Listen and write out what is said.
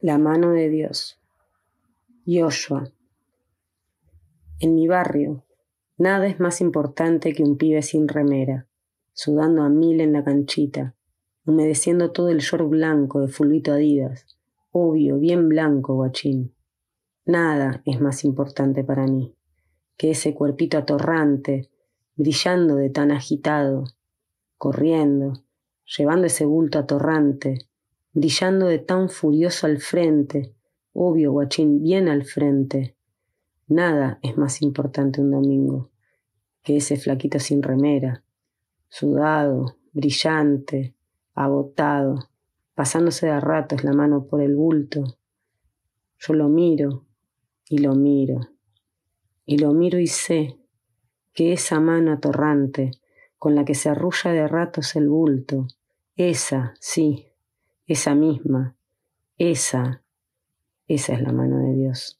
La mano de Dios. Yoshua. En mi barrio, nada es más importante que un pibe sin remera, sudando a mil en la canchita, humedeciendo todo el short blanco de fulvito Adidas, obvio, bien blanco, guachín. Nada es más importante para mí que ese cuerpito atorrante, brillando de tan agitado, corriendo, llevando ese bulto atorrante, brillando de tan furioso al frente, obvio, guachín, bien al frente. Nada es más importante un domingo que ese flaquito sin remera, sudado, brillante, agotado, pasándose de ratos la mano por el bulto. Yo lo miro y lo miro, y lo miro y sé que esa mano atorrante con la que se arrulla de ratos el bulto, esa, sí, esa misma, esa, esa es la mano de Dios.